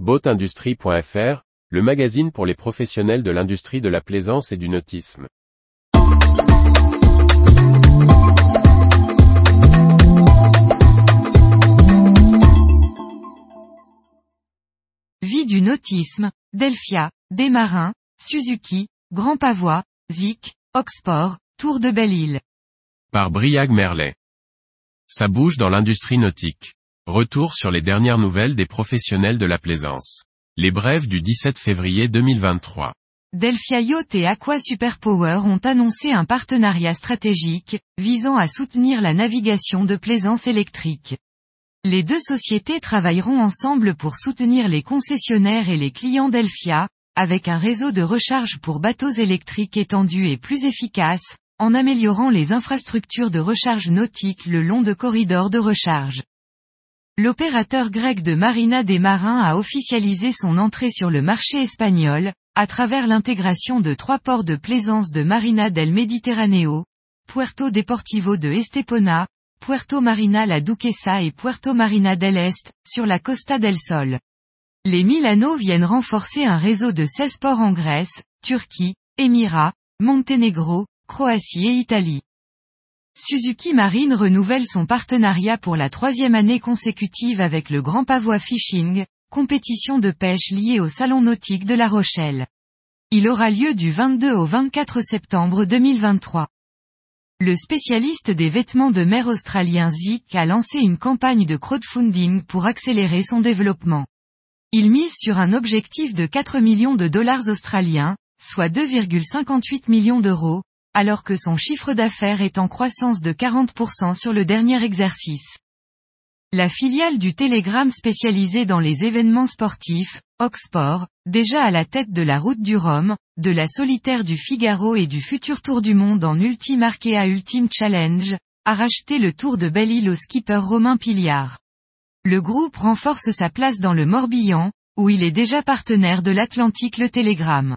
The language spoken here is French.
Boatindustrie.fr, le magazine pour les professionnels de l'industrie de la plaisance et du nautisme. Vie du nautisme, Delphia, Desmarins, Suzuki, Grand Pavois, Zik, Oxport, Tour de Belle-Île. Par Briag Merlet. Ça bouge dans l'industrie nautique. Retour sur les dernières nouvelles des professionnels de la plaisance. Les brèves du 17 février 2023. Delphia Yacht et Aqua Superpower ont annoncé un partenariat stratégique, visant à soutenir la navigation de plaisance électrique. Les deux sociétés travailleront ensemble pour soutenir les concessionnaires et les clients Delphia, avec un réseau de recharge pour bateaux électriques étendu et plus efficace, en améliorant les infrastructures de recharge nautique le long de corridors de recharge. L'opérateur grec de Marina des Marins a officialisé son entrée sur le marché espagnol, à travers l'intégration de trois ports de plaisance de Marina del Mediterráneo, Puerto Deportivo de Estepona, Puerto Marina la Duquesa et Puerto Marina del Est, sur la Costa del Sol. Les Milano viennent renforcer un réseau de 16 ports en Grèce, Turquie, Émirats, Monténégro, Croatie et Italie. Suzuki Marine renouvelle son partenariat pour la troisième année consécutive avec le Grand Pavois Fishing, compétition de pêche liée au Salon nautique de La Rochelle. Il aura lieu du 22 au 24 septembre 2023. Le spécialiste des vêtements de mer australien Zik a lancé une campagne de crowdfunding pour accélérer son développement. Il mise sur un objectif de 4 millions de dollars australiens, soit 2,58 millions d'euros, alors que son chiffre d'affaires est en croissance de 40% sur le dernier exercice. La filiale du Télégramme spécialisée dans les événements sportifs, Oxport, déjà à la tête de la route du Rhum, de la solitaire du Figaro et du futur Tour du Monde en Ultime Arkea Ultime Challenge, a racheté le Tour de Belle-Île au skipper Romain Piliard. Le groupe renforce sa place dans le Morbihan, où il est déjà partenaire de l'Atlantique Le Télégramme.